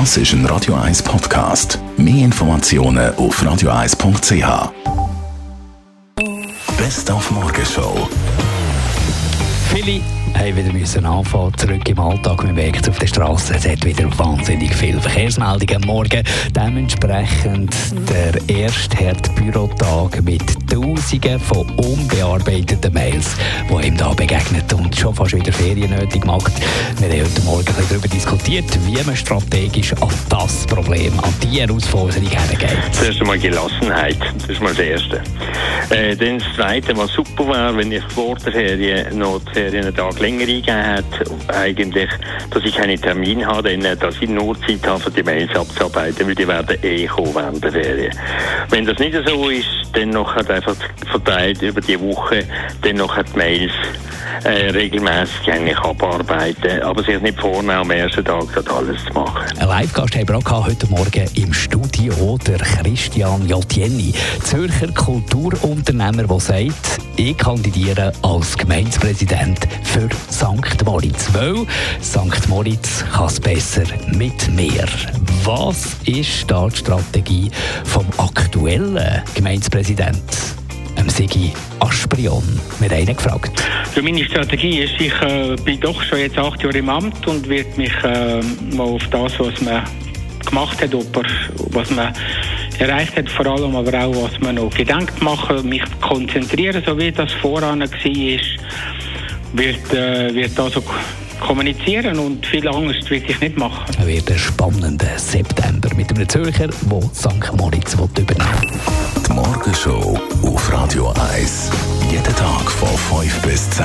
Das ist ein Radio 1 Podcast. Mehr Informationen auf radio1.ch. Best auf Morgenshow. Viele haben wieder müssen anfangen, zurück im Alltag. Man merkt auf der Straße, es hat wieder wahnsinnig viele Verkehrsmeldungen am Morgen. Dementsprechend der erste Herd-Bürotag mit Tausenden von unbearbeiteten Mails, die ihm da begegnet und schon fast wieder Ferien nötig macht. Wir haben heute Morgen ein darüber diskutiert, wie man strategisch an das Problem, an die Herausforderung hergeht. Zuerst einmal Gelassenheit, das ist mal das Erste. Äh, dann das Zweite, was super wäre, wenn ich vor der Ferien noch die Ferien einen Tag länger eingegeben hat, eigentlich, dass ich keine Termine habe, dann, dass ich nur Zeit habe, die Mails abzuarbeiten, weil die werden eh kommen während der Ferien. Wenn das nicht so ist, dann noch einfach verteilt über die Woche, dann noch die Mails äh, regelmäßig eigentlich abarbeiten, aber sich nicht vornehmen, am ersten Tag das alles zu machen. Ein Live-Gast haben wir heute Morgen im Studio, der Christian Jotjenni, Zürcher Kulturunternehmer, der sagt, ich kandidiere als Gemeindepräsident für St. Moritz, weil St. Moritz kann es besser mit mir. Was ist da die Strategie vom aktuellen Gemeindepräsidenten? Sigi Asprion. Wir haben gefragt. Für meine Strategie ist, ich äh, bin doch schon jetzt acht Jahre im Amt und werde mich äh, mal auf das, was man gemacht hat, was man erreicht hat, vor allem aber auch, was man noch gedenkt machen, mich konzentrieren, so wie das voran war, wird, äh, wird also kommunizieren und viel Angst will ich nicht machen. Es wird ein spannender September mit einem Zürcher, der St. Moritz übernehmen will. Die Morgenshow auf Radio 1. Jeden Tag von 5 bis 10.